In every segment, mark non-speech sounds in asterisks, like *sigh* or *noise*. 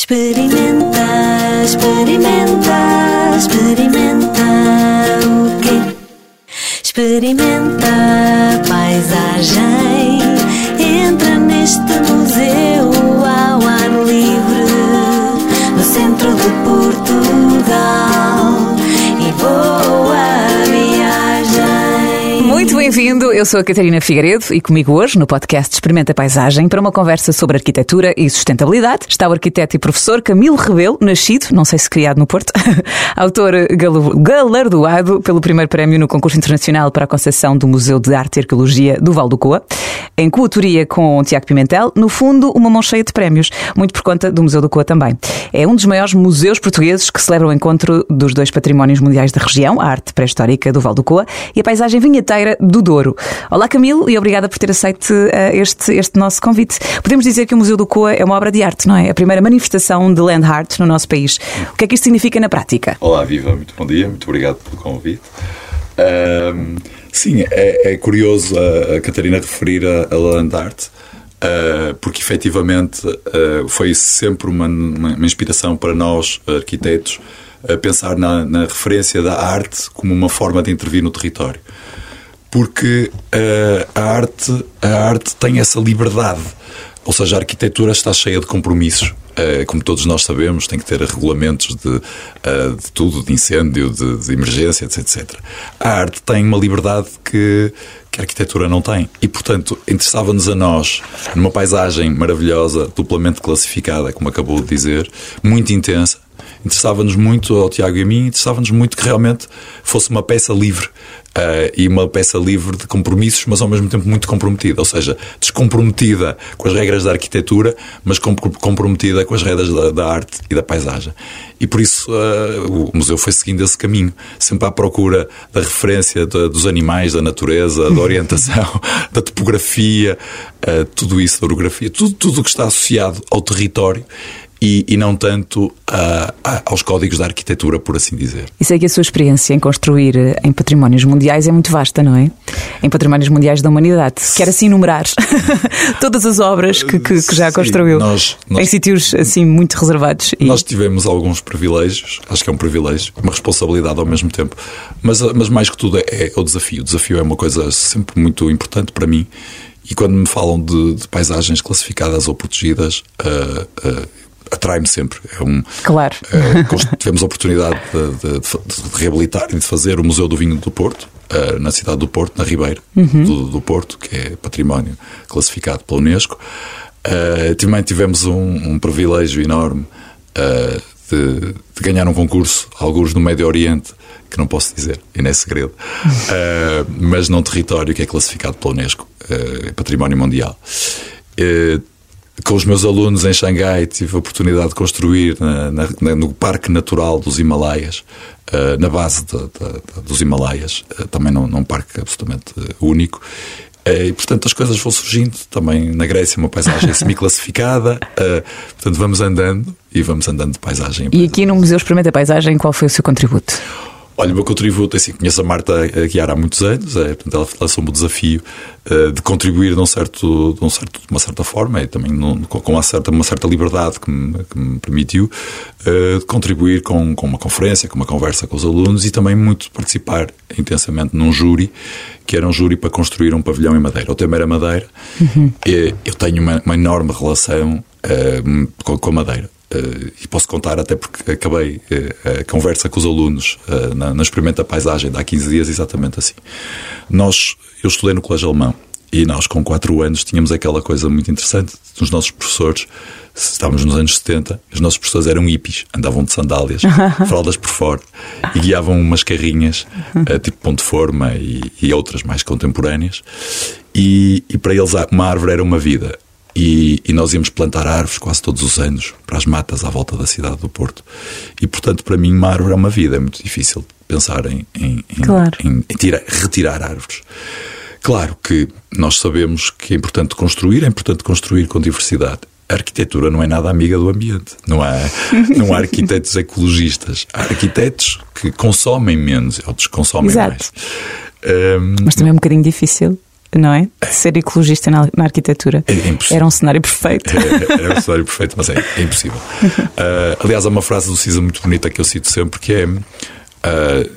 Experimenta, experimenta, experimenta o quê? Experimenta a paisagem. Entra neste museu ao ar livre, no centro de Portugal. Bem-vindo, eu sou a Catarina Figueiredo e comigo hoje no podcast Experimenta Paisagem para uma conversa sobre arquitetura e sustentabilidade está o arquiteto e professor Camilo Rebelo, nascido, não sei se criado no Porto, *laughs* autor galardoado pelo primeiro prémio no concurso internacional para a concessão do Museu de Arte e Arqueologia do Val do Coa, em coautoria com Tiago Pimentel, no fundo uma mão cheia de prémios, muito por conta do Museu do Coa também. É um dos maiores museus portugueses que celebra o encontro dos dois patrimónios mundiais da região, a arte pré-histórica do Val do Coa e a paisagem vinheteira do Douro. Olá Camilo e obrigada por ter aceito eh, este, este nosso convite. Podemos dizer que o Museu do Coa é uma obra de arte, não é? A primeira manifestação de land art no nosso país. O que é que isto significa na prática? Olá, Viva, muito bom dia, muito obrigado pelo convite. Ahm, sim, é, é curioso a, Catarina referir a, a Land Art, ah, porque efetivamente ah, foi sempre uma, uma- uma inspiração para nós, arquitetos, a pensar na, na referência da arte como uma forma de intervir no território. Porque ah, a, arte, a arte tem essa liberdade. Ou seja, a arquitetura está cheia de compromissos. Eh, como todos nós sabemos, tem que ter regulamentos de, eh, de tudo, de incêndio, de, de emergência, etc, etc. A arte tem uma liberdade que, que a arquitetura não tem. E, portanto, interessava-nos a nós, numa paisagem maravilhosa, duplamente classificada, como acabou de dizer, muito intensa, interessava-nos muito ao Tiago e a mim, interessava-nos muito que realmente fosse uma peça livre eh, e uma peça livre de compromissos, mas ao mesmo tempo muito comprometida, ou seja, descomprometida com as regras da arquitetura, mas com- comprometida com as regras da, da arte e da paisagem. E por isso eh, o museu foi seguindo esse caminho, sempre à procura da referência da- dos animais, da natureza, da orientação, *laughs* da topografia, eh, tudo isso, da orografia, tudo o que está associado ao território e, e não tanto a- a- aos códigos da arquitetura, por assim dizer. E sei que a sua experiência em construir eh, em patrimónios mundiais é muito vasta, não é? Em patrimónios mundiais da humanidade. Quer assim enumerar *laughs* todas as obras que, que- que já Sim, construiu nós- nós- em sítios assim muito reservados. E- Nós tivemos alguns privilégios, acho que é um privilégio, uma responsabilidade ao mesmo tempo, mas, mas mais que tudo é, é o desafio. O desafio é uma coisa sempre muito importante para mim e quando me falam de, de paisagens classificadas ou protegidas, ah, ah, atrai-me sempre. É um, Claro. eh, tivemos a oportunidade de, de- de reabilitar e de fazer o Museu do Vinho do Porto, eh, na cidade do Porto, na Ribeira do, do Porto, que é património classificado pela Unesco. Eh, também tivemos um, um privilégio enorme de, de ganhar um concurso, alguns no Médio Oriente, que não posso dizer, e não é segredo, *laughs* Eh, mas num território que é classificado pela Unesco, é património mundial. Eh, com os meus alunos em Xangai tive a oportunidade de construir na- na- no Parque Natural dos Himalaias, eh, na base de- de- dos Himalaias, eh, também num, num parque absolutamente eh, único. E, portanto, as coisas vão surgindo também na Grécia, uma paisagem semi-classificada. *laughs* portanto, vamos andando e vamos andando de paisagem em E paisagem. aqui no Museu Experimenta Paisagem, qual foi o seu contributo? Olha, o meu contributo, assim, conheço a Marta Guiar há muitos anos, é, portanto, ela lançou-me o desafio eh, de contribuir de, um certo, de, um certo, de uma certa forma e também num- com, uma, certa, uma certa liberdade que me, que me permitiu eh, de contribuir com, com uma conferência, com uma conversa com os alunos e também muito participar intensamente num júri, que era um júri para construir um pavilhão em madeira. O tema era madeira. E eu tenho uma, uma enorme relação eh, com, com a madeira. Eh, e posso contar até porque acabei eh, a conversa com os alunos eh, na, na Experimenta Paisagem de há 15 dias exatamente assim. Nós, eu estudei no Colégio Alemão e nós com 4 anos tínhamos aquela coisa muito interessante dos nossos professores. Estávamos nos anos 70, os nossos professores eram hippies, andavam de sandálias, *laughs* fraldas por fora e guiavam umas carrinhas, tipo Ponte Forma e, e outras mais contemporâneas. E, e para eles uma árvore era uma vida. E, e nós íamos plantar árvores quase todos os anos para as matas à volta da cidade do Porto. E portanto, para mim, uma árvore é uma vida. É muito difícil pensar em, em, Claro. em- em tirar- retirar árvores. Claro que nós sabemos que é importante construir, é importante construir com diversidade. A arquitetura não é nada amiga do ambiente. Não há, *laughs* não há arquitetos ecologistas. Há arquitetos que consomem menos, outros consomem Exato. mais. Hum, Mas também é um bocadinho difícil não é? De ser ecologista na, na arquitetura. É. Era um cenário perfeito. É, é um cenário perfeito, mas é, é impossível. Uh, *laughs* aliás, há uma frase do Cisa muito bonita que eu cito sempre que é uh,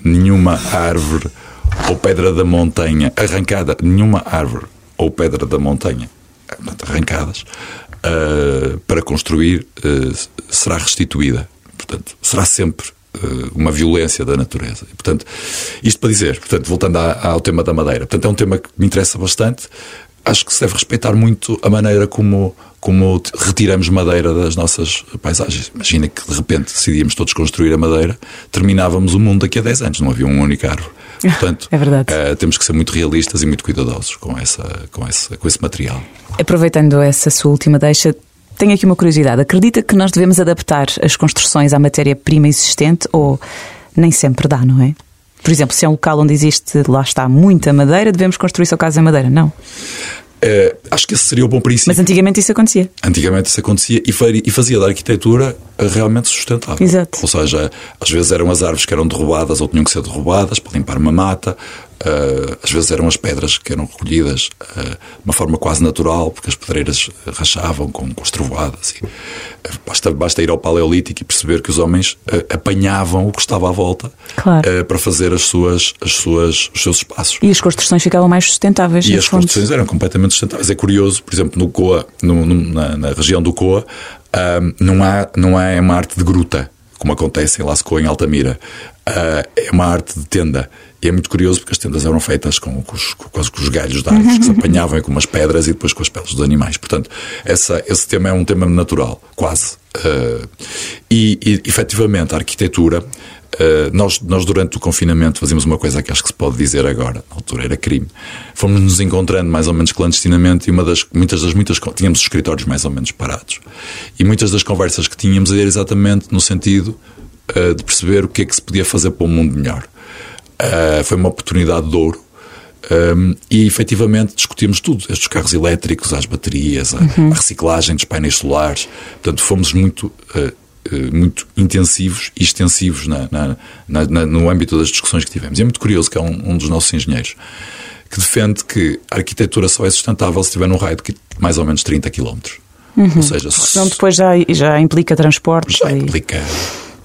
nenhuma árvore ou pedra da montanha arrancada, nenhuma árvore ou pedra da montanha arrancadas uh, para construir será restituída. Portanto, será sempre uma violência da natureza. E, portanto, isto para dizer, portanto, voltando ao tema da madeira, portanto, é um tema que me interessa bastante. Acho que se deve respeitar muito a maneira como, como retiramos madeira das nossas paisagens. Imagina que de repente decidíamos todos construir a madeira, terminávamos o mundo daqui a 10 anos, não havia um único árvore. *laughs* Portanto, é verdade. Uh, temos que ser muito realistas e muito cuidadosos com, essa, com, essa, com esse material. Aproveitando essa sua última deixa, tenho aqui uma curiosidade. Acredita que nós devemos adaptar as construções à matéria-prima existente ou nem sempre dá, não é? Por exemplo, se é um local onde existe, lá está, muita madeira, devemos construir só casas em madeira? Não. Uh, acho que esse seria o bom princípio. Mas antigamente isso acontecia. Antigamente isso acontecia e fazia da arquitetura realmente sustentável. Exato. Ou seja, às vezes eram as árvores que eram derrubadas ou tinham que ser derrubadas para limpar uma mata, Uh, às vezes eram as pedras que eram recolhidas uh, de uma forma quase natural, porque as pedreiras rachavam com, com as trovoadas. E, uh, basta, basta ir ao Paleolítico e perceber que os homens apanhavam o que estava à volta claro. para fazer as suas, as suas, os seus espaços. E as construções ficavam mais sustentáveis. E as fontes. construções eram completamente sustentáveis. É curioso, por exemplo, no Coa, no, no, na, na, região do Coa, não, há, não há uma arte de gruta como acontece em Lascaux, em Altamira. Uh, é uma arte de tenda. E é muito curioso porque as tendas eram feitas com, com, os, com, com os galhos de árvores que se apanhavam com umas pedras e depois com as peles dos animais. Portanto, essa, esse tema é um tema natural, quase. Uh, e, e, efetivamente, a arquitetura. Uh, nós, nós, durante o confinamento, fazíamos uma coisa que acho que se pode dizer agora, na altura era crime. Fomos nos encontrando mais ou menos clandestinamente e uma das, muitas das muitas. Tínhamos os escritórios mais ou menos parados. E muitas das conversas que tínhamos era exatamente no sentido uh, de perceber o que é que se podia fazer para um mundo melhor. Uh, foi uma oportunidade de ouro. Um, e efetivamente discutimos tudo, estes carros elétricos, as baterias, a, uhum. a reciclagem dos painéis solares. Portanto, fomos muito, uh, muito intensivos e extensivos na, na, na, no âmbito das discussões que tivemos. E é muito curioso que é um, um dos nossos engenheiros que defende que a arquitetura só é sustentável se estiver num raio de mais ou menos 30 km. Uhum. Ou seja, senão depois já, já implica transportes. Já e... implica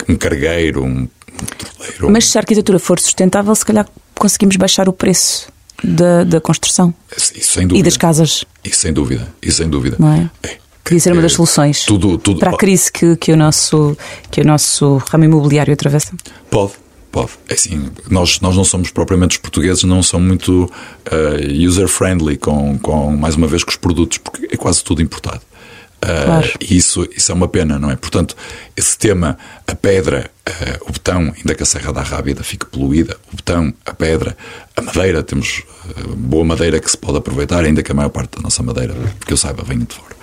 um cargueiro, um petroleiro. Mas se a arquitetura for sustentável, se calhar conseguimos baixar o preço da, da construção. Dúvida. E das casas. Isso sem dúvida. Isso sem dúvida. Não é? é. Podia ser uma das é, soluções tudo, tudo, para a crise que, que, o nosso, que o nosso ramo imobiliário atravessa? Pode, pode. É assim, nós, nós não somos propriamente os portugueses, não são muito uh, user-friendly com, com, mais uma vez, com os produtos, porque é quase tudo importado. Uh, claro. isso, isso é uma pena, não é? Portanto, esse tema, a pedra, uh, o betão, ainda que a Serra da Rábida fique poluída, o betão, a pedra, a madeira, temos uh, boa madeira que se pode aproveitar, ainda que a maior parte da nossa madeira, porque eu saiba, venha de fora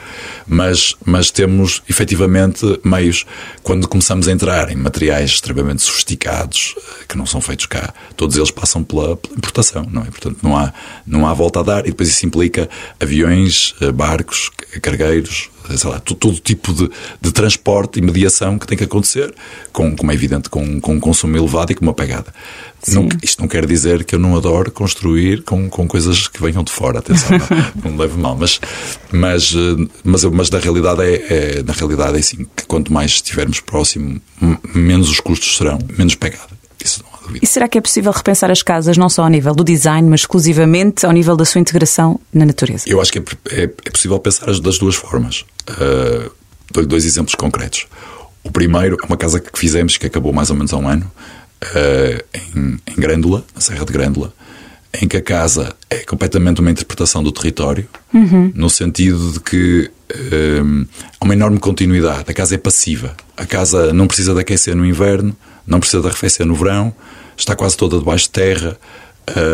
mas, mas temos efetivamente meios, quando começamos a entrar em materiais extremamente sofisticados, eh, que não são feitos cá, todos eles passam pela, pela importação, não é? Portanto, não há, não há volta a dar, e depois isso implica aviões, eh, barcos, cargueiros, sei lá, todo, todo tipo de, de, transporte e mediação que tem que acontecer, com, como é evidente, com, com um consumo elevado e com uma pegada. Não, isto não quer dizer que eu não adoro construir com, com coisas que venham de fora, atenção, não, *laughs* não me leve mal, mas, mas, eh, mas, mas na realidade é, é, na realidade é assim, que quanto mais estivermos próximo, menos os custos serão, menos pegada. Isso não há dúvida. E será que é possível repensar as casas não só ao nível do design, mas exclusivamente ao nível da sua integração na natureza? Eu acho que é, é, é possível pensar das duas formas. Uh, Dou-lhe dois exemplos concretos. O primeiro é uma casa que fizemos, que acabou mais ou menos há um ano, em, em Grândola, na Serra de Grândola, em que a casa é completamente uma interpretação do território, uhum. no sentido de que um, eh, há uma enorme continuidade. A casa é passiva. A casa não precisa de aquecer no inverno, não precisa de arrefecer no verão, está quase toda debaixo de terra,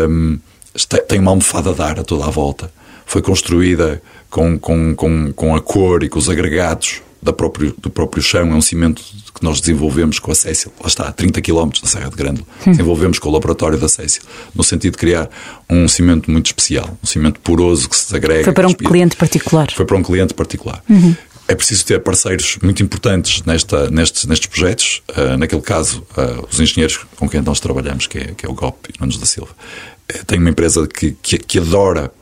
um, está, tem uma almofada de ar a toda a volta. Foi construída com, com, com, com a cor e com os agregados da próprio, do próprio chão, é um cimento que nós desenvolvemos com a Cécil, lá está, a 30 km da Serra de Grândola, hum. desenvolvemos com o laboratório da Cécil, no sentido de criar um cimento muito especial, um cimento poroso que se desagrega. Foi para um cliente particular. Foi para um cliente particular. Uhum. É preciso ter parceiros muito importantes nesta, nestes, nestes projetos. Uh, naquele caso, uh, os engenheiros com quem nós trabalhamos, que é, que é o GOP e Nunes da Silva, uh, tem uma empresa que, que, que adora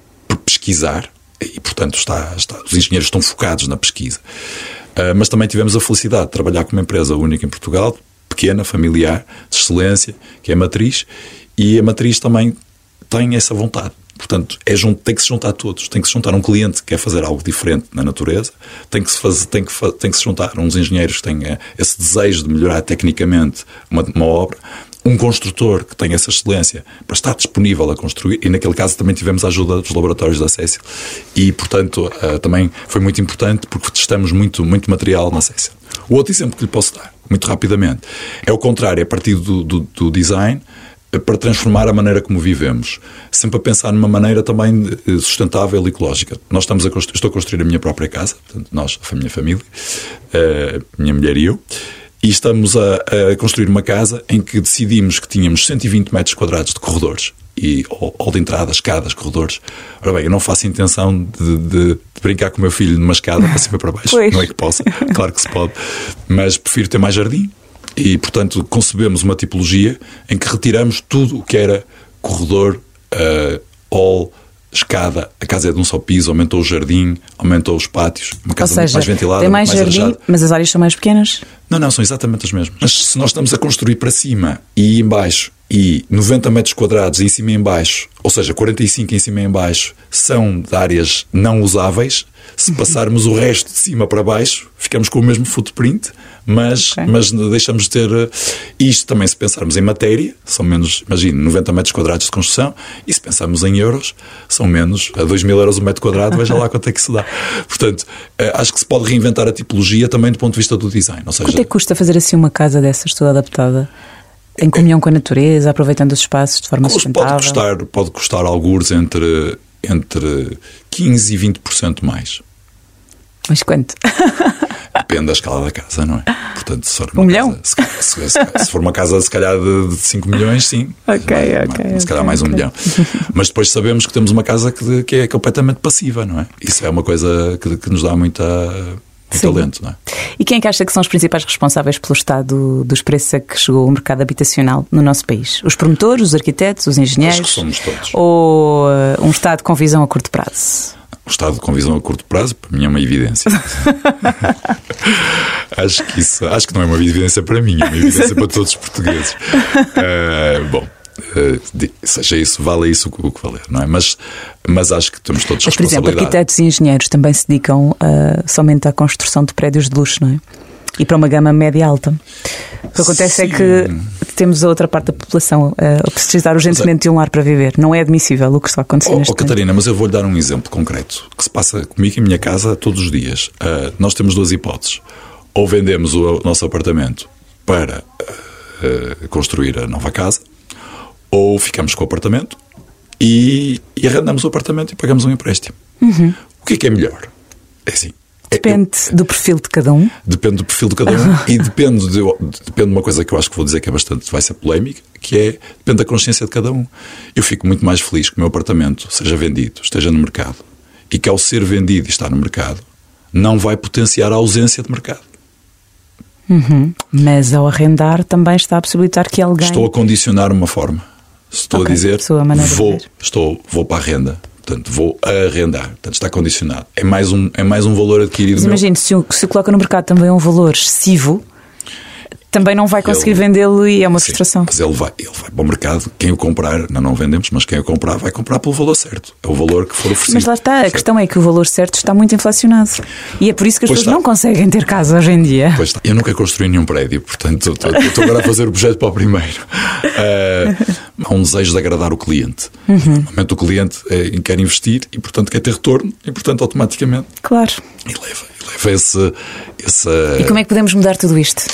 pesquisar e, portanto, está, está, os engenheiros estão focados na pesquisa. Uh, mas também tivemos a felicidade de trabalhar com uma empresa única em Portugal, pequena, familiar, de excelência, que é a Matriz, e a Matriz também tem essa vontade. Portanto, é, tem que se juntar todos. Tem que se juntar um cliente que quer fazer algo diferente na natureza, tem que se, fazer, tem que, tem que se juntar uns engenheiros que têm esse desejo de melhorar tecnicamente uma, uma obra, um construtor que tenha essa excelência para estar disponível a construir, e naquele caso também tivemos a ajuda dos laboratórios da Cécil, e portanto uh, também foi muito importante porque testamos muito, muito material na Cécil. O outro exemplo que lhe posso dar, muito rapidamente, é o contrário, é a partir do, do, do design eh, para transformar a maneira como vivemos, sempre a pensar numa maneira também eh, sustentável e ecológica. Nós estamos a estou a construir a minha própria casa, portanto, nós, a minha família, a minha mulher e eu, e estamos a, a, construir uma casa em que decidimos que tínhamos 120 metros quadrados de corredores e ou, de entradas, escadas, corredores. Ora bem, eu não faço intenção de, de, de brincar com o meu filho numa escada para cima e para baixo. Pois. Não é que possa, claro que se pode, mas prefiro ter mais jardim e, portanto, concebemos uma tipologia em que retiramos tudo o que era corredor, uh, hall, escada, a casa é de um só piso, aumentou o jardim, aumentou os pátios, uma casa seja, mais ventilada, tem mais, mais jardim, arejada. mas as áreas são mais pequenas? Não, não, são exatamente as mesmas. Mas se nós estamos a construir para cima e embaixo e 90 metros quadrados em cima e em baixo, ou seja, 45 em cima e em baixo, são de áreas não usáveis, se passarmos o resto de cima para baixo, ficamos com o mesmo footprint, mas, okay. mas deixamos de ter. Eh, isto também, se pensarmos em matéria, são menos, imagine, 90 metros quadrados de construção, e se pensarmos em euros, são menos, a 2 mil euros o metro quadrado, veja lá quanto é que se dá. Portanto, eh, acho que se pode reinventar a tipologia também do ponto de vista do design. Ou seja, quanto é que custa fazer assim uma casa dessas toda adaptada? Em comunhão com a natureza, aproveitando os espaços de forma sustentável? Pode custar, pode custar alguns entre, entre 15% e 20% mais. Mas quanto? *laughs* Depende da escala da casa, não é? Portanto, se for uma um milhão? Casa, se, se, se, for uma casa, se calhar, de 5 milhões, sim. *laughs* Ok, ok. Se calhar okay, mais okay. um milhão. Mas depois sabemos que temos uma casa que, que é completamente passiva, não é? Isso é uma coisa que, que nos dá muita. Muito talento, não é? E quem é que acha que são os principais responsáveis pelo estado dos preços a que chegou o mercado habitacional no nosso país? Os promotores, os arquitetos, os engenheiros? Acho que somos todos. Ou uh, um Estado com visão a curto prazo? o estado com visão a curto prazo, para mim é uma evidência. *laughs* acho que isso, acho que não é uma evidência para mim, é uma evidência para todos os portugueses. Uh, *laughs* bom, seja isso, vale isso o que valer, não é? Mas, mas acho que temos todos mas, por exemplo, arquitetos e engenheiros também se dedicam uh, somente à construção de prédios de luxo, não é? E para uma gama média alta. O que acontece é Sim. é que temos a outra parte da população a precisar urgentemente de um lar para viver. Não é admissível o que está acontecendo oh, oh, Catarina, mas eu vou-lhe dar um exemplo concreto que se passa comigo em minha casa todos os dias. Uh, nós temos duas hipóteses. Ou vendemos o nosso apartamento para uh, construir a nova casa, ou ficamos com o apartamento e, e arrendamos o apartamento e pagamos um empréstimo. Uhum. O que é que é melhor? É assim, Depende eu, do perfil de cada um. Depende do perfil de cada um *laughs* e depende de, depende de uma coisa que eu acho que vou dizer que é bastante, vai ser polémica, que é depende da consciência de cada um. Eu fico muito mais feliz que o meu apartamento seja vendido, esteja no mercado e que ao ser vendido e estar no mercado não vai potenciar a ausência de mercado. Uhum. Mas ao arrendar também está a possibilitar que alguém. Estou a condicionar uma forma. Estou okay. a dizer, vou, estou, vou para a renda Portanto, vou arrendar. Portanto, está condicionado. É mais um, é mais um valor adquirido. Mas imagine, se, se coloca no mercado também um valor excessivo, também não vai conseguir vendê-lo e é uma sim, frustração. Mas ele vai, ele vai para o mercado, quem o comprar, não, não vendemos, mas quem o comprar vai comprar pelo valor certo. É o valor que for oferecido. Mas lá está, a questão é que o valor certo está muito inflacionado. E é por isso que as pois pessoas está. não conseguem ter casa hoje em dia. Pois está. Eu nunca construí nenhum prédio, portanto estou agora a fazer o projeto para o primeiro. Uh, há um desejo de agradar o cliente. Uhum. Normalmente o cliente é, quer investir e, portanto, quer ter retorno e, portanto, automaticamente. Claro. E leva, e leva esse, esse. E como é que podemos mudar tudo isto?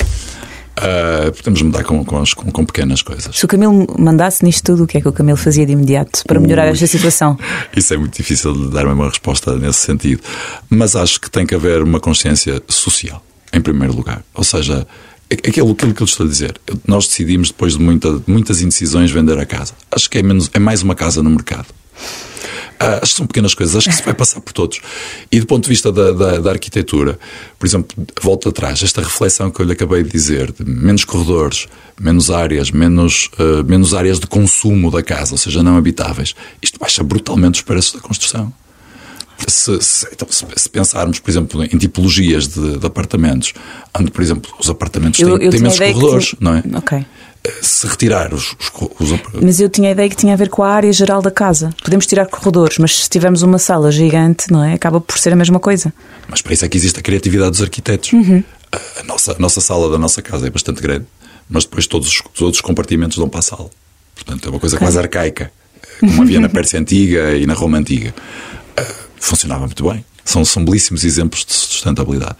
Uh, podemos mudar com, com, com, com, pequenas coisas. Se o Camilo mandasse nisto tudo, o que é que o Camilo fazia de imediato para melhorar Ui, esta situação? *laughs* Isso é muito difícil de dar uma resposta nesse sentido. Mas acho que tem que haver uma consciência social, em primeiro lugar. Ou seja, aquilo, aquilo que eu estou a dizer. Nós decidimos, depois de muita, muitas indecisões, vender a casa. Acho que é, menos, é mais uma casa no mercado. Ah, são pequenas coisas, acho que isso vai passar por todos. E do ponto de vista da, da, da arquitetura, por exemplo, volta atrás, esta reflexão que eu lhe acabei de dizer, de menos corredores, menos áreas, menos, uh, menos áreas de consumo da casa, ou seja, não habitáveis, isto baixa brutalmente os preços da construção. Se, se, então, se, pensarmos, por exemplo, em tipologias de, de apartamentos, onde, por exemplo, os apartamentos eu, têm, eu têm menos corredores, que... não é? Ok se retirar os, os, os, Mas eu tinha a ideia que tinha a ver com a área geral da casa. Podemos tirar corredores, mas se tivermos uma sala gigante, não é? Acaba por ser a mesma coisa. Mas para isso é que existe a criatividade dos arquitetos. Uhum. A, nossa, a nossa sala da nossa casa é bastante grande, mas depois todos os, os compartimentos dão para a sala. Portanto, é uma coisa okay. quase arcaica, como havia na Pérsia Antiga e na Roma Antiga. Uh, funcionava muito bem. São, são belíssimos exemplos de sustentabilidade.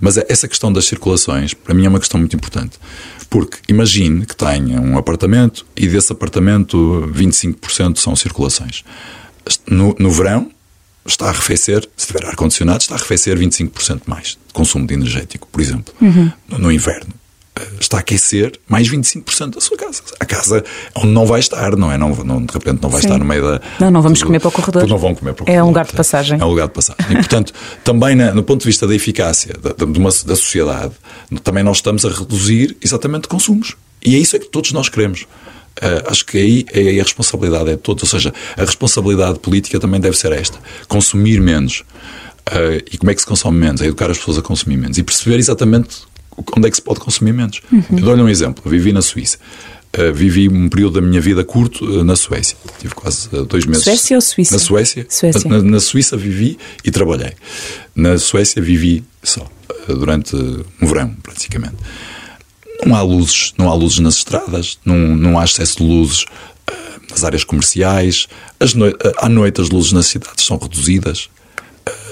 Mas essa questão das circulações, para mim, é uma questão muito importante. Porque imagine que tenha um apartamento e desse apartamento 25% são circulações. No, no verão, está a arrefecer, se tiver ar-condicionado, está a arrefecer 25% mais de consumo de energético, por exemplo. Uhum. No, no inverno, está a aquecer mais 25% da sua casa. A casa onde não vai estar, não é? Não, não de repente não vai Sim. estar no meio da. Não, não vamos comer para o corredor. Não vão comer para o corredor. É um lugar de passagem. É um lugar de passagem. E, portanto, também na, no ponto de vista da eficácia da, de uma, da sociedade, também nós estamos a reduzir exatamente consumos. E é isso é que todos nós queremos. Uh, acho que aí, aí a responsabilidade é de todos. Ou seja, a responsabilidade política também deve ser esta: consumir menos. Uh, e como é que se consome menos? É educar as pessoas a consumir menos e perceber exatamente onde é que se pode consumir menos. Uhum. Eu dou-lhe um exemplo. Eu vivi na Suíça. Uh, vivi um período da minha vida curto uh, na Suécia. Tive quase uh, dois meses. Suécia ou Suíça? Na Suécia. Suécia. Na, na, Suíça vivi e trabalhei. Na Suécia vivi só, durante um verão, praticamente. Não há luzes, não há luzes nas estradas, não, não há excesso de luzes nas áreas comerciais. As no... À noite as luzes nas cidades são reduzidas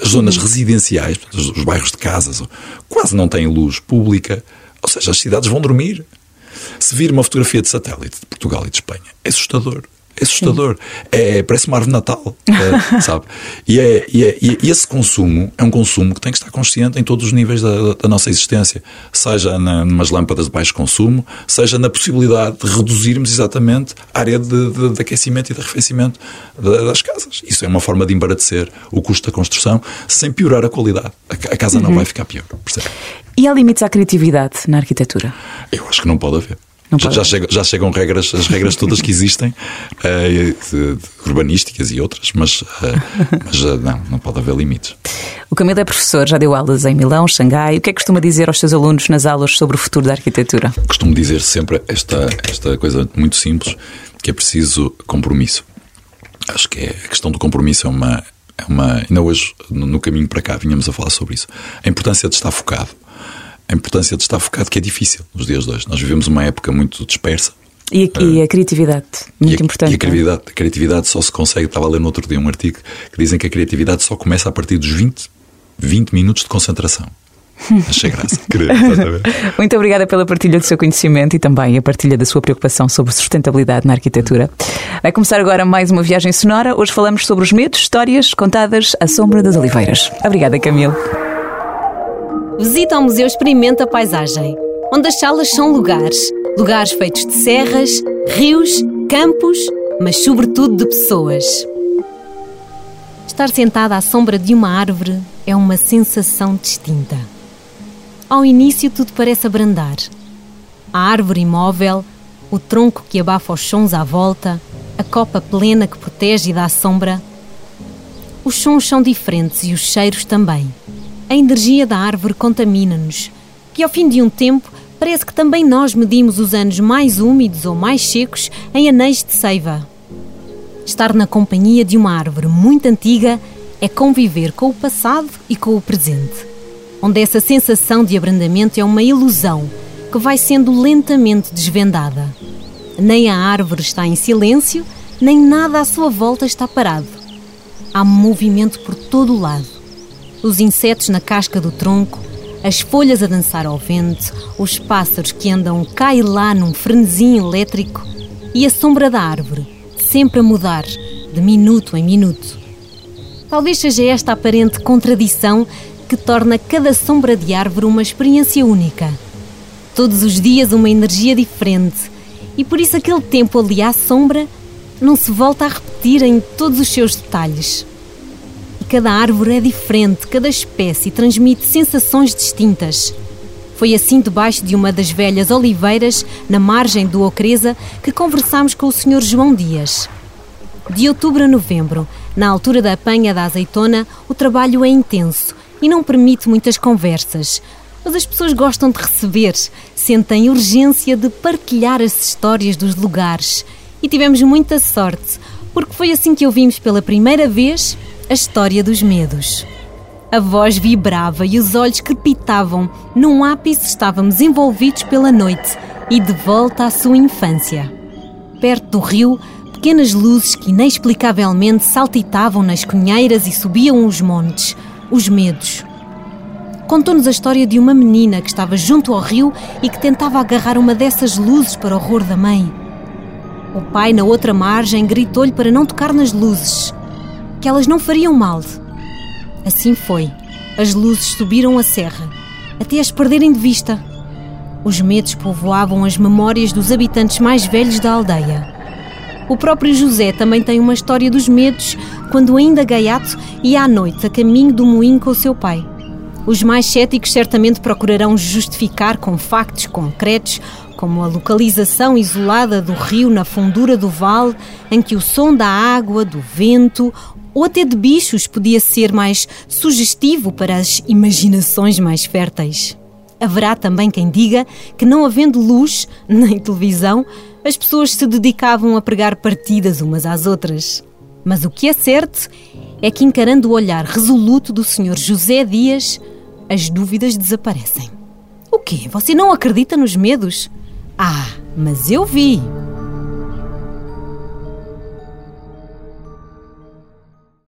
as zonas residenciais, os bairros de casas, quase não têm luz pública, ou seja, as cidades vão dormir. Se vir uma fotografia de satélite de Portugal e de Espanha, é assustador. É assustador. É, parece uma árvore de Natal, *laughs* é, sabe? E, é, e, é, e esse consumo é um consumo que tem que estar consciente em todos os níveis da, da nossa existência. Seja na, numas lâmpadas de baixo consumo, seja na possibilidade de reduzirmos exatamente a área de, de, de aquecimento e de arrefecimento das casas. Isso é uma forma de embaratecer o custo da construção sem piorar a qualidade. A, a casa uhum. não vai ficar pior. Percebe? E há limites à criatividade na arquitetura? Eu acho que não pode haver. Já, já, chegam, já, chegam regras, as regras todas que existem, uh, urbanísticas e outras, mas, uh, mas uh, não, não pode haver limites. O Camilo é professor, já deu aulas em Milão, Xangai. O que é que costuma dizer aos seus alunos nas aulas sobre o futuro da arquitetura? Costumo dizer sempre esta, esta coisa muito simples, que é preciso compromisso. Acho que é, a questão do compromisso é uma, é uma. Ainda hoje, no, no caminho para cá, vinhamos a falar sobre isso. A importância de estar focado a importância de estar focado, que é difícil nos dias de hoje. Nós vivemos uma época muito dispersa. E, a, e a criatividade, muito e a, importante. E a criatividade, a criatividade só se consegue, estava a ler no outro dia um artigo que dizem que a criatividade só começa a partir dos 20, 20 minutos de concentração. *laughs* Achei graça. *laughs* Muito obrigada pela partilha do seu conhecimento e também a partilha da sua preocupação sobre sustentabilidade na arquitetura. Vai começar agora mais uma viagem sonora. Hoje falamos sobre os medos, histórias contadas à sombra das oliveiras. Obrigada, Camilo. Visita ao Museu Experimenta Paisagem, onde as salas são lugares. Lugares feitos de serras, rios, campos, mas sobretudo de pessoas. Estar sentada à sombra de uma árvore é uma sensação distinta. Ao início, tudo parece abrandar. A árvore imóvel, o tronco que abafa os sons à volta, a copa plena que protege e dá sombra. Os sons são diferentes e os cheiros também. A energia da árvore contamina-nos, que ao fim de um tempo parece que também nós medimos os anos mais úmidos ou mais secos em anéis de seiva. Estar na companhia de uma árvore muito antiga é conviver com o passado e com o presente, onde essa sensação de abrandamento é uma ilusão que vai sendo lentamente desvendada. Nem a árvore está em silêncio, nem nada à sua volta está parado. Há movimento por todo o lado os insetos na casca do tronco, as folhas a dançar ao vento, os pássaros que andam cá e lá num frenesim elétrico e a sombra da árvore, sempre a mudar, de minuto em minuto. Talvez seja esta aparente contradição que torna cada sombra de árvore uma experiência única. Todos os dias uma energia diferente, e por isso aquele tempo ali à sombra não se volta a repetir em todos os seus detalhes. Cada árvore é diferente, cada espécie transmite sensações distintas. Foi assim debaixo de uma das velhas oliveiras, na margem do Ocreza, que conversámos com o Sr. João Dias. De outubro a novembro, na altura da apanha da azeitona, o trabalho é intenso e não permite muitas conversas. Mas as pessoas gostam de receber, sentem urgência de partilhar as histórias dos lugares. E tivemos muita sorte, porque foi assim que ouvimos pela primeira vez a história dos medos. A voz vibrava e os olhos crepitavam. Num ápice estávamos envolvidos pela noite e de volta à sua infância. Perto do rio, pequenas luzes que inexplicavelmente saltitavam nas cunheiras e subiam os montes, os medos. Contou-nos a história de uma menina que estava junto ao rio e que tentava agarrar uma dessas luzes para o horror da mãe. O pai, na outra margem, gritou-lhe para não tocar nas luzes, que elas não fariam mal. Assim foi. As luzes subiram a serra, até as perderem de vista. Os medos povoavam as memórias dos habitantes mais velhos da aldeia. O próprio José também tem uma história dos medos quando ainda gaiato ia à noite a caminho do moinho com o seu pai. Os mais céticos certamente procurarão justificar com factos concretos, como a localização isolada do rio na fundura do vale, em que o som da água, do vento ou até de bichos podia ser mais sugestivo para as imaginações mais férteis. Haverá também quem diga que, não havendo luz *laughs* nem televisão, as pessoas se dedicavam a pregar partidas umas às outras. Mas o que é certo é que, encarando o olhar resoluto do Sr. José Dias, as dúvidas desaparecem. O quê? Você não acredita nos medos? Ah, mas eu vi!